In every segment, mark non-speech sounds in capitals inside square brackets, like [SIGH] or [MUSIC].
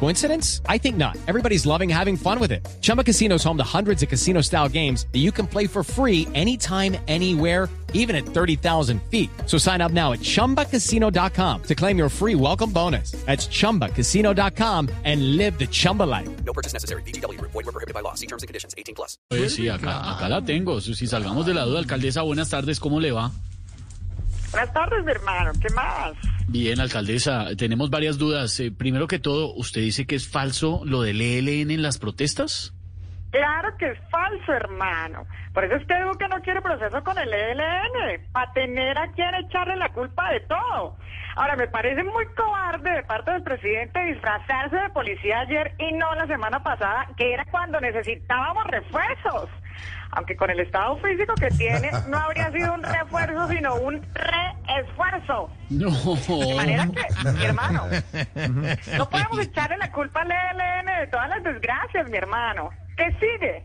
Coincidence? I think not. Everybody's loving having fun with it. Chumba Casino is home to hundreds of casino style games that you can play for free anytime, anywhere, even at 30,000 feet. So sign up now at chumbacasino.com to claim your free welcome bonus. That's chumbacasino.com and live the Chumba life. No purchase necessary. VGW. Void were prohibited by law. See terms and conditions. 18 plus. Pues sí, acá, acá la tengo. Si salgamos de la duda, alcaldesa, buenas tardes, ¿cómo le va? Buenas tardes, mi hermano. ¿Qué más? Bien, alcaldesa, tenemos varias dudas. Eh, primero que todo, ¿usted dice que es falso lo del ELN en las protestas? Claro que es falso, hermano. Por eso es que digo que no quiere proceso con el ELN, para tener a quien echarle la culpa de todo. Ahora, me parece muy cobarde de parte del presidente disfrazarse de policía ayer y no la semana pasada, que era cuando necesitábamos refuerzos. Aunque con el estado físico que tiene, no habría sido un refuerzo, sino un re-esfuerzo. No. De manera que, mi [LAUGHS] hermano, no podemos echarle la culpa al ELN de todas las desgracias, mi hermano. ¿Qué sigue?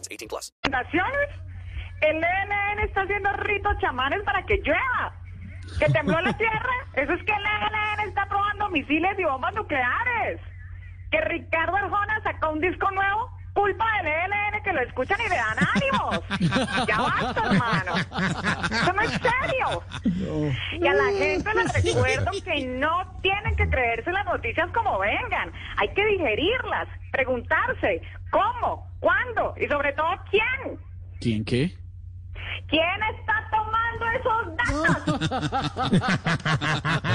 18 plus. el ELN está haciendo ritos chamanes para que llueva. Que tembló la [LAUGHS] tierra, eso es que el ELN está probando misiles y bombas nucleares. Que Ricardo Arjona sacó un disco nuevo, culpa del ELN escuchan y le dan ánimos. [LAUGHS] Ya basta, hermano. Eso no es serio. Y a la gente les recuerdo que no tienen que creerse las noticias como vengan. Hay que digerirlas, preguntarse cómo, cuándo y sobre todo quién. ¿Quién qué? ¿Quién está tomando esos datos?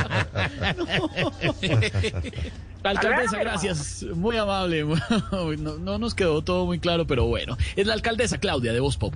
[LAUGHS] [LAUGHS] Alcaldesa, gracias. Muy amable. [LAUGHS] No, no nos quedó todo muy claro, pero bueno. Es la alcaldesa Claudia de Voz Pop.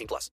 18 plus.